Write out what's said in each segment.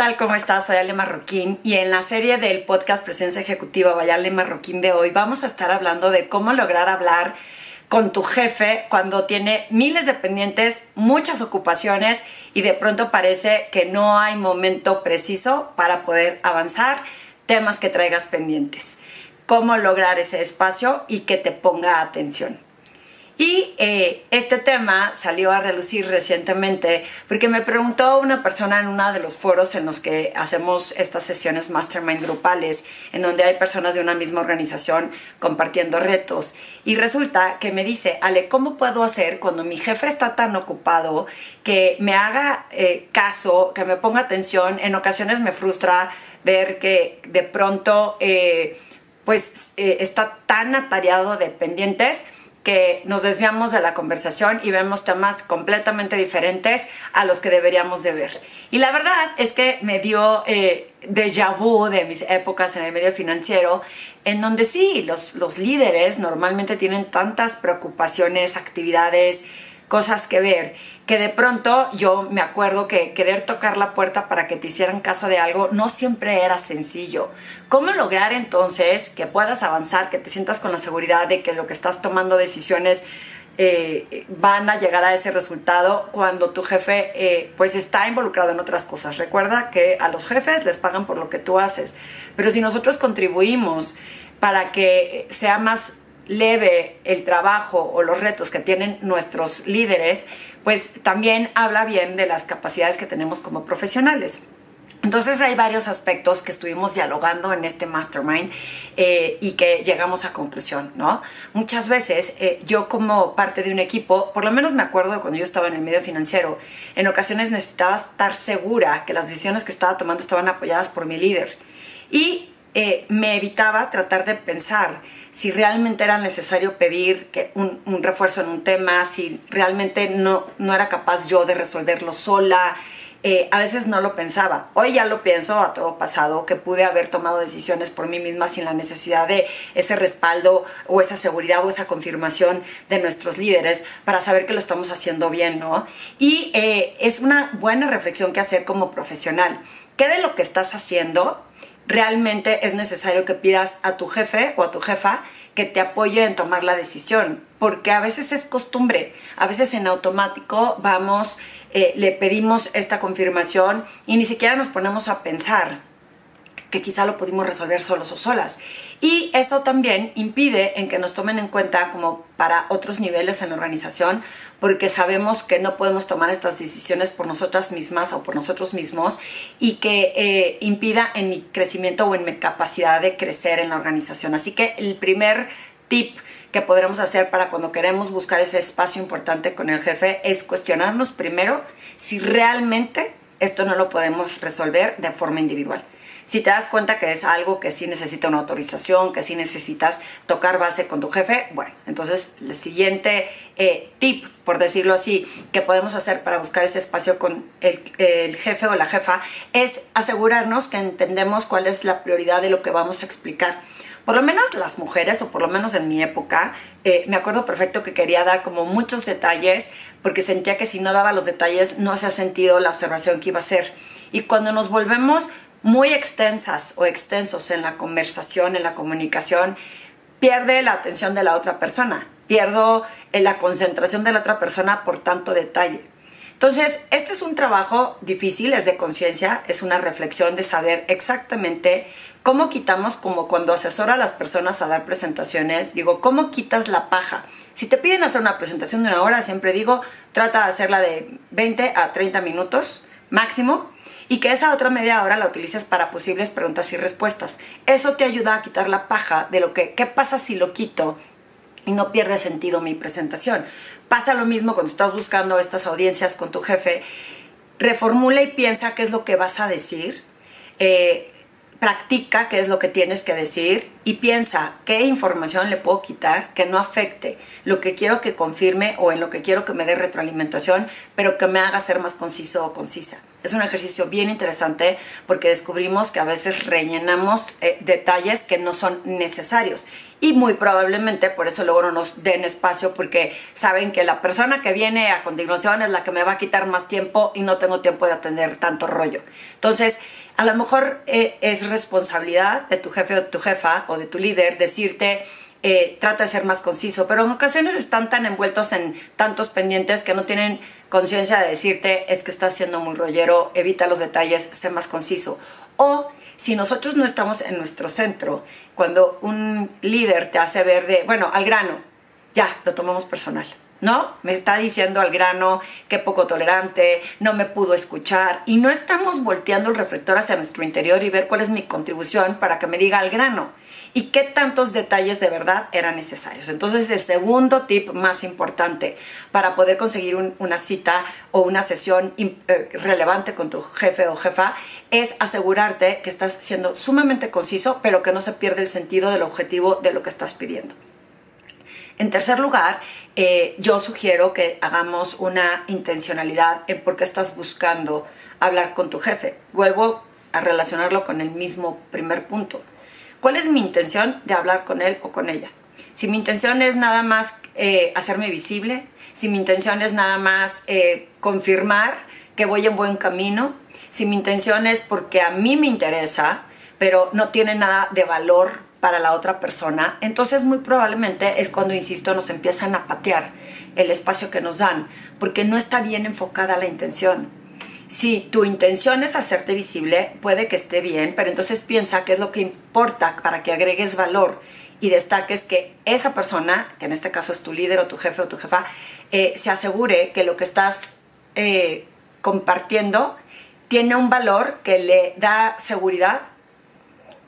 Hola, ¿qué tal? ¿Cómo estás? Soy Ale Marroquín y en la serie del podcast Presencia Ejecutiva Vaya Ale Marroquín de hoy vamos a estar hablando de cómo lograr hablar con tu jefe cuando tiene miles de pendientes, muchas ocupaciones y de pronto parece que no hay momento preciso para poder avanzar temas que traigas pendientes. Cómo lograr ese espacio y que te ponga atención. Y eh, este tema salió a relucir recientemente porque me preguntó una persona en uno de los foros en los que hacemos estas sesiones mastermind grupales, en donde hay personas de una misma organización compartiendo retos. Y resulta que me dice, Ale, ¿cómo puedo hacer cuando mi jefe está tan ocupado que me haga eh, caso, que me ponga atención? En ocasiones me frustra ver que de pronto eh, pues está tan atareado de pendientes que nos desviamos de la conversación y vemos temas completamente diferentes a los que deberíamos de ver. Y la verdad es que me dio eh, déjà vu de mis épocas en el medio financiero, en donde sí, los, los líderes normalmente tienen tantas preocupaciones, actividades, cosas que ver, que de pronto yo me acuerdo que querer tocar la puerta para que te hicieran caso de algo no siempre era sencillo. ¿Cómo lograr entonces que puedas avanzar, que te sientas con la seguridad de que lo que estás tomando decisiones eh, van a llegar a ese resultado cuando tu jefe eh, pues está involucrado en otras cosas. Recuerda que a los jefes les pagan por lo que tú haces, pero si nosotros contribuimos para que sea más leve el trabajo o los retos que tienen nuestros líderes, pues también habla bien de las capacidades que tenemos como profesionales. Entonces hay varios aspectos que estuvimos dialogando en este mastermind eh, y que llegamos a conclusión, ¿no? Muchas veces eh, yo como parte de un equipo, por lo menos me acuerdo cuando yo estaba en el medio financiero, en ocasiones necesitaba estar segura que las decisiones que estaba tomando estaban apoyadas por mi líder y eh, me evitaba tratar de pensar si realmente era necesario pedir que un, refuerzo en un tema, si realmente no, no era capaz yo de resolverlo sola. Eh, a veces no lo pensaba. Hoy ya lo pienso a todo pasado, que pude haber tomado decisiones por mí misma sin la necesidad de ese respaldo o esa seguridad o esa confirmación de nuestros líderes para saber que lo estamos haciendo bien, ¿no? Y eh, es una buena reflexión que hacer como profesional. ¿Qué de lo que estás haciendo realmente es necesario que pidas a tu jefe o a tu jefa que te apoye en tomar la decisión, porque a veces es costumbre, a veces en automático vamos, eh, le pedimos esta confirmación y ni siquiera nos ponemos a pensar que quizá lo pudimos resolver solos o solas. Y eso también impide en que nos tomen en cuenta como para otros niveles en la organización, porque sabemos que no podemos tomar estas decisiones por nosotras mismas o por nosotros mismos y que eh, impida en mi crecimiento o en mi capacidad de crecer en la organización. Así que el primer tip que podremos hacer para cuando queremos buscar ese espacio importante con el jefe es cuestionarnos primero si realmente esto no lo podemos resolver de forma individual. Si te das cuenta que es algo que sí necesita una autorización, que sí necesitas tocar base con tu jefe, bueno, entonces el siguiente eh, tip, por decirlo así, que podemos hacer para buscar ese espacio con el, jefe o la jefa es asegurarnos que entendemos cuál es la prioridad de lo que vamos a explicar por lo menos las mujeres, o por lo menos en mi época, eh, me acuerdo perfecto que quería dar como muchos detalles, porque sentía que si no daba los detalles no se ha sentido la observación que iba a hacer. Y cuando nos volvemos muy extensas o extensos en la conversación, en la comunicación, pierde la atención de la otra persona, pierdo eh, la concentración de la otra persona por tanto detalle. Entonces, este es un trabajo difícil, es de conciencia, es una reflexión de saber exactamente cómo quitamos, como cuando asesora a las personas a dar presentaciones, digo, ¿cómo quitas la paja? Si te piden hacer una presentación de una hora, siempre digo, trata de hacerla de 20 a 30 minutos máximo y que esa otra media hora la utilices para posibles preguntas y respuestas. Eso te ayuda a quitar la paja de lo que, ¿qué pasa si lo quito? y no pierde sentido mi presentación. Pasa lo mismo cuando estás buscando estas audiencias con tu jefe. Reformula y piensa qué es lo que vas a decir. Eh, practica qué es lo que tienes que decir y piensa qué información le puedo quitar que no afecte lo que quiero que confirme o en lo que quiero que me dé retroalimentación, pero que me haga ser más conciso o concisa. Es un ejercicio bien interesante porque descubrimos que a veces rellenamos eh, detalles que no son necesarios y muy probablemente por eso luego no nos den espacio porque saben que la persona que viene a continuación es la que me va a quitar más tiempo y no tengo tiempo de atender tanto rollo. Entonces, a lo mejor eh, es responsabilidad de tu jefe o tu jefa o de tu líder decirte, eh, trata de ser más conciso, pero en ocasiones están tan envueltos en tantos pendientes que no tienen conciencia de decirte, es que estás siendo muy rollero, evita los detalles, sé más conciso. O si nosotros no estamos en nuestro centro, cuando un líder te hace ver de, bueno, al grano, ya, lo tomamos personal. ¿No? Me está diciendo al grano que poco tolerante, no me pudo escuchar y no estamos volteando el reflector hacia nuestro interior y ver cuál es mi contribución para que me diga al grano y qué tantos detalles de verdad eran necesarios. Entonces el segundo tip más importante para poder conseguir una cita o una sesión eh, relevante con tu jefe o jefa es asegurarte que estás siendo sumamente conciso pero que no se pierde el sentido del objetivo de lo que estás pidiendo. En tercer lugar, eh, yo sugiero que hagamos una intencionalidad en por qué estás buscando hablar con tu jefe. Vuelvo a relacionarlo con el mismo primer punto. ¿Cuál es mi intención de hablar con él o con ella? Si mi intención es nada más eh, hacerme visible, si mi intención es nada más eh, confirmar que voy en buen camino, si mi intención es porque a mí me interesa, pero no tiene nada de valor para la otra persona, entonces muy probablemente es cuando, insisto, nos empiezan a patear el espacio que nos dan, porque no está bien enfocada la intención. Si tu intención es hacerte visible, puede que esté bien, pero entonces piensa qué es lo que importa para que agregues valor y destaques que esa persona, que en este caso es tu líder o tu jefe o tu jefa, eh, se asegure que lo que estás eh, compartiendo tiene un valor que le da seguridad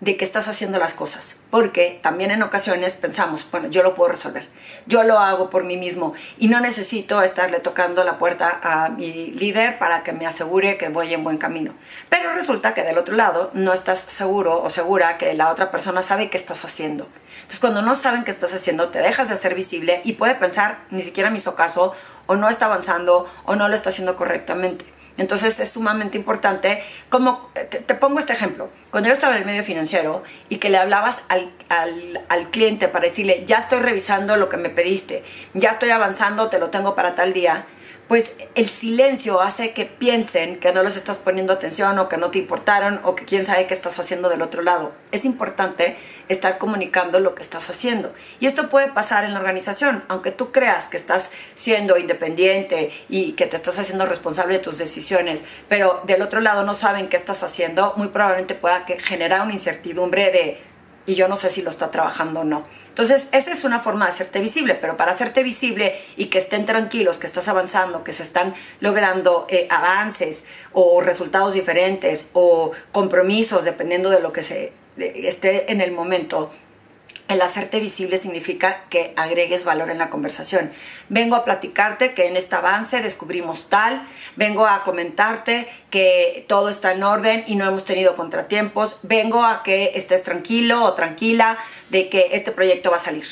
de que estás haciendo las cosas, porque también en ocasiones pensamos, bueno, yo lo puedo resolver, yo lo hago por mí mismo y no necesito estarle tocando la puerta a mi líder para que me asegure que voy en buen camino. Pero resulta que del otro lado no estás seguro o segura que la otra persona sabe qué estás haciendo. Entonces cuando no saben qué estás haciendo, te dejas de ser visible y puede pensar, ni siquiera me hizo caso, o no está avanzando, o no lo está haciendo correctamente. Entonces es sumamente importante, como te, pongo este ejemplo, cuando yo estaba en el medio financiero y que le hablabas al, al, cliente para decirle, ya estoy revisando lo que me pediste, ya estoy avanzando, te lo tengo para tal día, pues el silencio hace que piensen que no les estás poniendo atención o que no te importaron o que quién sabe qué estás haciendo del otro lado. Es importante estar comunicando lo que estás haciendo. Y esto puede pasar en la organización, aunque tú creas que estás siendo independiente y que te estás haciendo responsable de tus decisiones, pero del otro lado no saben qué estás haciendo, muy probablemente pueda generar una incertidumbre de y yo no sé si lo está trabajando o no. Entonces, esa es una forma de hacerte visible, pero para hacerte visible y que estén tranquilos, que estás avanzando, que se están logrando eh, avances o resultados diferentes o compromisos, dependiendo de lo que se esté en el momento, el hacerte visible significa que agregues valor en la conversación. Vengo a platicarte que en este avance descubrimos tal, vengo a comentarte que todo está en orden y no hemos tenido contratiempos, vengo a que estés tranquilo o tranquila de que este proyecto va a salir.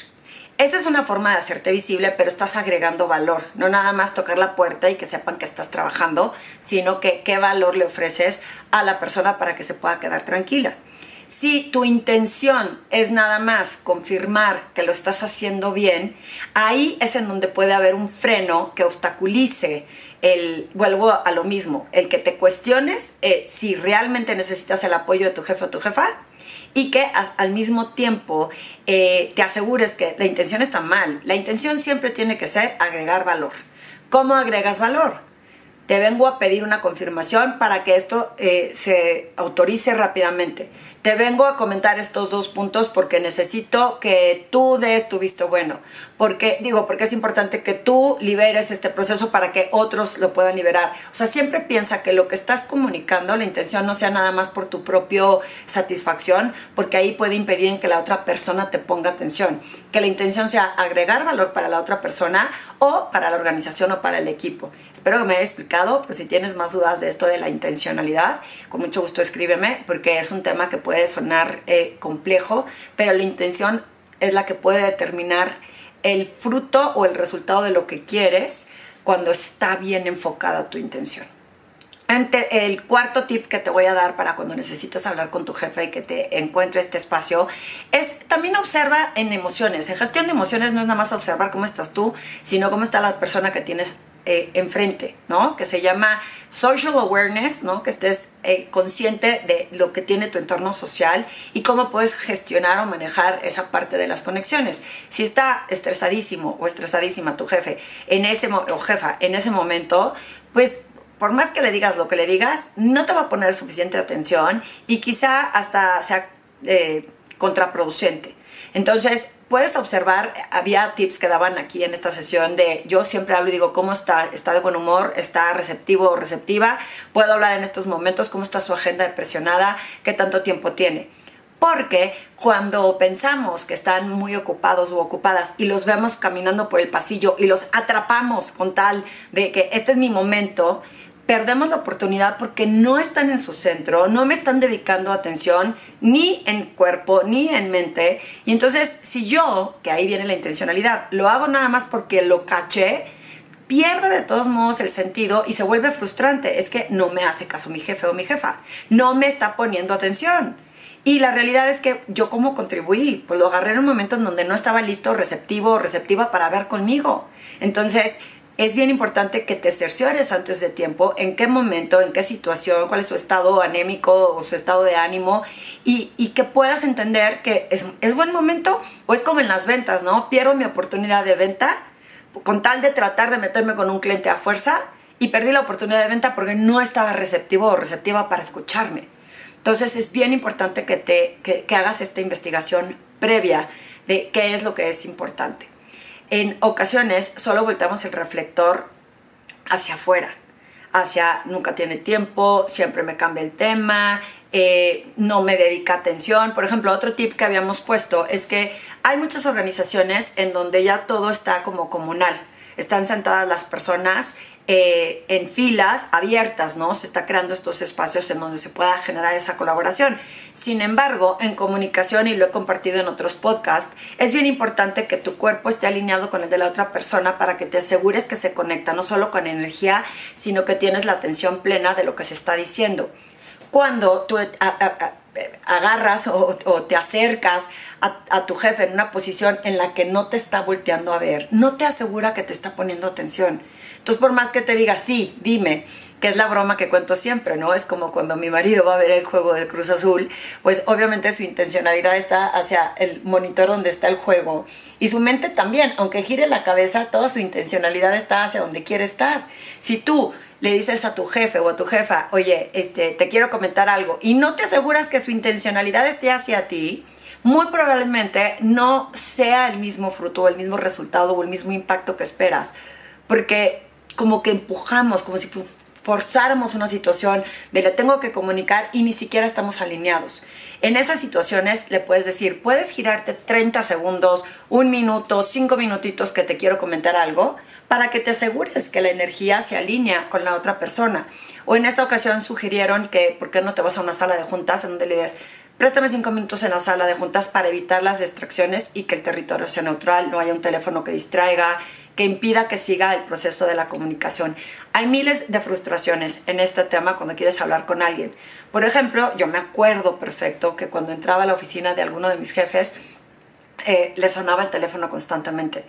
Esa es una forma de hacerte visible, pero estás agregando valor. No nada más tocar la puerta y que sepan que estás trabajando, sino que qué valor le ofreces a la persona para que se pueda quedar tranquila. Si tu intención es nada más confirmar que lo estás haciendo bien, ahí es en donde puede haber un freno que obstaculice el, vuelvo a lo mismo, el que te cuestiones eh, si realmente necesitas el apoyo de tu jefe o tu jefa y que al mismo tiempo eh, te asegures que la intención está mal. La intención siempre tiene que ser agregar valor. ¿Cómo agregas valor? Te vengo a pedir una confirmación para que esto eh, se autorice rápidamente te vengo a comentar estos dos puntos porque necesito que tú des tu visto bueno. Porque, digo, porque es importante que tú liberes este proceso para que otros lo puedan liberar. O sea, siempre piensa que lo que estás comunicando, la intención no sea nada más por tu propio satisfacción, porque ahí puede impedir que la otra persona te ponga atención. Que la intención sea agregar valor para la otra persona o para la organización o para el equipo. Espero que me haya explicado complicado, pues si tienes más dudas de esto de la intencionalidad, con mucho gusto escríbeme, porque es un tema que puede sonar eh, complejo, pero la intención es la que puede determinar el fruto o el resultado de lo que quieres cuando está bien enfocada tu intención. El cuarto tip que te voy a dar para cuando necesitas hablar con tu jefe y que te encuentre este espacio es también observa en emociones. En gestión de emociones no es nada más observar cómo estás tú, sino cómo está la persona que tienes eh, enfrente, ¿no? Que se llama social awareness, ¿no? Que estés eh, consciente de lo que tiene tu entorno social y cómo puedes gestionar o manejar esa parte de las conexiones. Si está estresadísimo o estresadísima tu jefe en ese o jefa en ese momento, pues por más que le digas lo que le digas, no te va a poner suficiente atención y quizá hasta sea eh, contraproducente. Entonces, puedes observar, había tips que daban aquí en esta sesión de yo siempre hablo y digo, ¿cómo está? ¿Está de buen humor? ¿Está receptivo o receptiva? ¿Puedo hablar en estos momentos? ¿Cómo está su agenda depresionada? ¿Qué tanto tiempo tiene? Porque cuando pensamos que están muy ocupados o ocupadas y los vemos caminando por el pasillo y los atrapamos con tal de que este es mi momento, perdemos la oportunidad porque no están en su centro, no me están dedicando atención ni en cuerpo ni en mente. Y entonces, si yo, que ahí viene la intencionalidad, lo hago nada más porque lo caché, pierde de todos modos el sentido y se vuelve frustrante. Es que no me hace caso mi jefe o mi jefa, no me está poniendo atención. Y la realidad es que yo como contribuí, pues lo agarré en un momento en donde no estaba listo, receptivo o receptiva para hablar conmigo. Entonces, es bien importante que te cerciores antes de tiempo en qué momento, en qué situación, cuál es su estado anémico o su estado de ánimo y, que puedas entender que es, es, buen momento o es como en las ventas, ¿no? Pierdo mi oportunidad de venta con tal de tratar de meterme con un cliente a fuerza y perdí la oportunidad de venta porque no estaba receptivo o receptiva para escucharme. Entonces es bien importante que, te, que hagas esta investigación previa de qué es lo que es importante en ocasiones solo volteamos el reflector hacia afuera, hacia nunca tiene tiempo, siempre me cambia el tema, eh, no me dedica atención. Por ejemplo, otro tip que habíamos puesto es que hay muchas organizaciones en donde ya todo está como comunal. Están sentadas las personas eh, en filas abiertas, ¿no? Se está creando estos espacios en donde se pueda generar esa colaboración. Sin embargo, en comunicación, y lo he compartido en otros podcasts, es bien importante que tu cuerpo esté alineado con el de la otra persona para que te asegures que se conecta no solo con energía, sino que tienes la atención plena de lo que se está diciendo. Cuando tú agarras o, te acercas a, tu jefe en una posición en la que no te está volteando a ver, no te asegura que te está poniendo atención. Entonces, por más que te diga, sí, dime, que es la broma que cuento siempre, ¿no? Es como cuando mi marido va a ver el juego del Cruz Azul, pues obviamente su intencionalidad está hacia el monitor donde está el juego y su mente también, aunque gire la cabeza, toda su intencionalidad está hacia donde quiere estar. Si tú le dices a tu jefe o a tu jefa, oye, este, te quiero comentar algo, y no te aseguras que su intencionalidad esté hacia ti, muy probablemente no sea el mismo fruto o el mismo resultado o el mismo impacto que esperas. Porque como que empujamos, como si forzáramos una situación de le tengo que comunicar y ni siquiera estamos alineados. En esas situaciones le puedes decir, puedes girarte 30 segundos, un minuto, cinco minutitos que te quiero comentar algo para que te asegures que la energía se alinea con la otra persona. O en esta ocasión sugirieron que, ¿por qué no te vas a una sala de juntas en donde le dices, préstame cinco minutos en la sala de juntas para evitar las distracciones y que el territorio sea neutral, no haya un teléfono que distraiga, que impida que siga el proceso de la comunicación. Hay miles de frustraciones en este tema cuando quieres hablar con alguien. Por ejemplo, yo me acuerdo perfecto que cuando entraba a la oficina de alguno de mis jefes, eh, le sonaba el teléfono constantemente.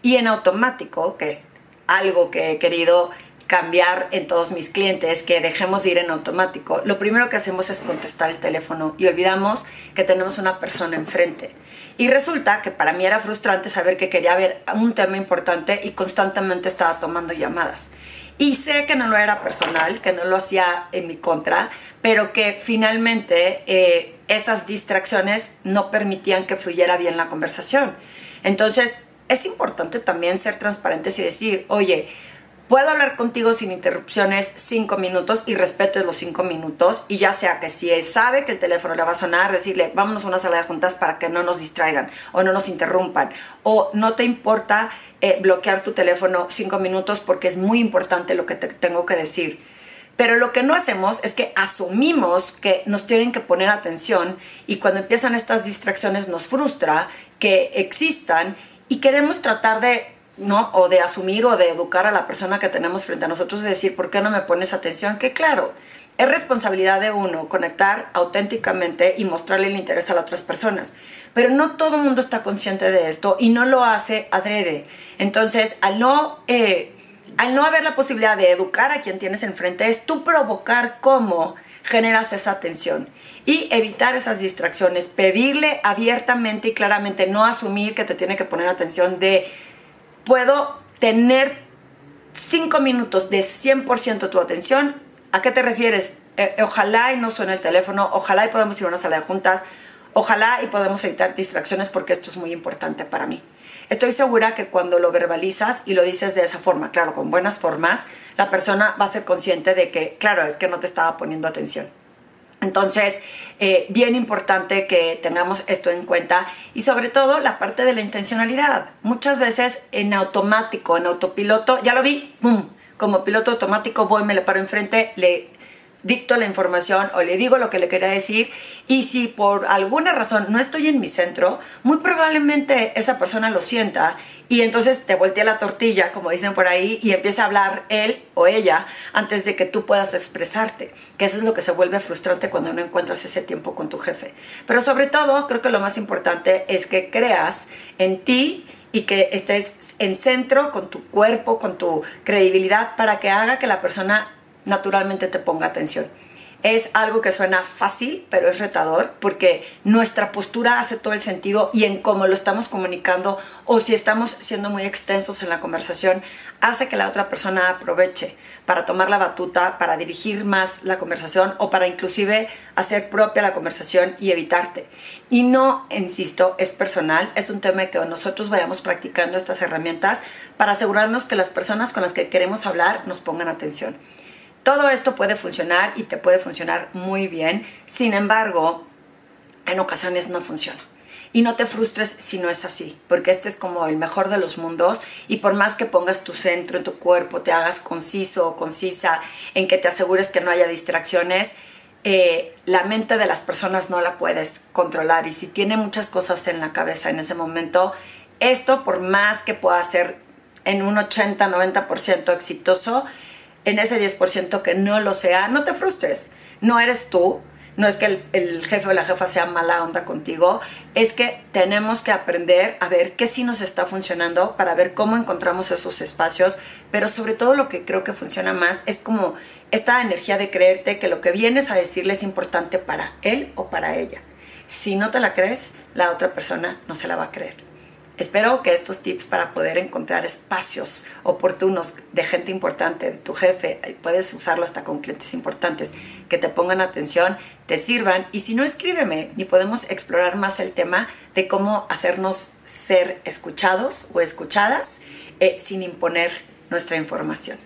Y en automático, que es algo que he querido cambiar en todos mis clientes, que dejemos de ir en automático, lo primero que hacemos es contestar el teléfono y olvidamos que tenemos una persona enfrente. Y resulta que para mí era frustrante saber que quería ver un tema importante y constantemente estaba tomando llamadas. Y sé que no lo era personal, que no lo hacía en mi contra, pero que finalmente eh, esas distracciones no permitían que fluyera bien la conversación. Entonces, es importante también ser transparentes y decir, oye, puedo hablar contigo sin interrupciones cinco minutos y respetes los cinco minutos y ya sea que si sabe que el teléfono le va a sonar, decirle vámonos a una sala de juntas para que no nos distraigan o no nos interrumpan o no te importa eh, bloquear tu teléfono cinco minutos porque es muy importante lo que te tengo que decir. Pero lo que no hacemos es que asumimos que nos tienen que poner atención y cuando empiezan estas distracciones nos frustra que existan y queremos tratar de ¿no? O de asumir o de educar a la persona que tenemos frente a nosotros y decir, ¿por qué no me pones atención? Que claro, es responsabilidad de uno conectar auténticamente y mostrarle el interés a las otras personas. Pero no todo el mundo está consciente de esto y no lo hace adrede. Entonces, al no, eh, al no haber la posibilidad de educar a quien tienes enfrente, es tú provocar cómo generas esa atención y evitar esas distracciones, pedirle abiertamente y claramente, no asumir que te tiene que poner atención de puedo tener cinco minutos de 100% tu atención. ¿A qué te refieres? Eh, ojalá y no suene el teléfono, ojalá y podamos ir a una sala de juntas, ojalá y podamos evitar distracciones porque esto es muy importante para mí. Estoy segura que cuando lo verbalizas y lo dices de esa forma, claro, con buenas formas, la persona va a ser consciente de que, claro, es que no te estaba poniendo atención. Entonces, eh, bien importante que tengamos esto en cuenta y sobre todo la parte de la intencionalidad. Muchas veces en automático, en autopiloto, ya lo vi, ¡pum! Como piloto automático voy, me le paro enfrente, le dicto la información o le digo lo que le quería decir y si por alguna razón no estoy en mi centro, muy probablemente esa persona lo sienta y entonces te voltea la tortilla, como dicen por ahí, y empieza a hablar él o ella antes de que tú puedas expresarte, que eso es lo que se vuelve frustrante cuando no encuentras ese tiempo con tu jefe. Pero sobre todo, creo que lo más importante es que creas en ti y que estés en centro con tu cuerpo, con tu credibilidad, para que haga que la persona naturalmente te ponga atención. Es algo que suena fácil, pero es retador porque nuestra postura hace todo el sentido y en cómo lo estamos comunicando o si estamos siendo muy extensos en la conversación, hace que la otra persona aproveche para tomar la batuta, para dirigir más la conversación o para inclusive hacer propia la conversación y evitarte. Y no, insisto, es personal, es un tema que nosotros vayamos practicando estas herramientas para asegurarnos que las personas con las que queremos hablar nos pongan atención. Todo esto puede funcionar y te puede funcionar muy bien, sin embargo, en ocasiones no funciona. Y no te frustres si no es así, porque este es como el mejor de los mundos. Y por más que pongas tu centro en tu cuerpo, te hagas conciso o concisa, en que te asegures que no haya distracciones, eh, la mente de las personas no la puedes controlar. Y si tiene muchas cosas en la cabeza en ese momento, esto por más que pueda ser en un 80-90% exitoso, en ese 10% que no lo sea, no te frustres. No eres tú, no es que el, jefe o la jefa sea mala onda contigo, es que tenemos que aprender a ver qué sí nos está funcionando para ver cómo encontramos esos espacios, pero sobre todo lo que creo que funciona más es como esta energía de creerte que lo que vienes a decirle es importante para él o para ella. Si no te la crees, la otra persona no se la va a creer. Espero que estos tips para poder encontrar espacios oportunos de gente importante, de tu jefe, puedes usarlo hasta con clientes importantes, que te pongan atención, te sirvan y si no, escríbeme y podemos explorar más el tema de cómo hacernos ser escuchados o escuchadas eh, sin imponer nuestra información.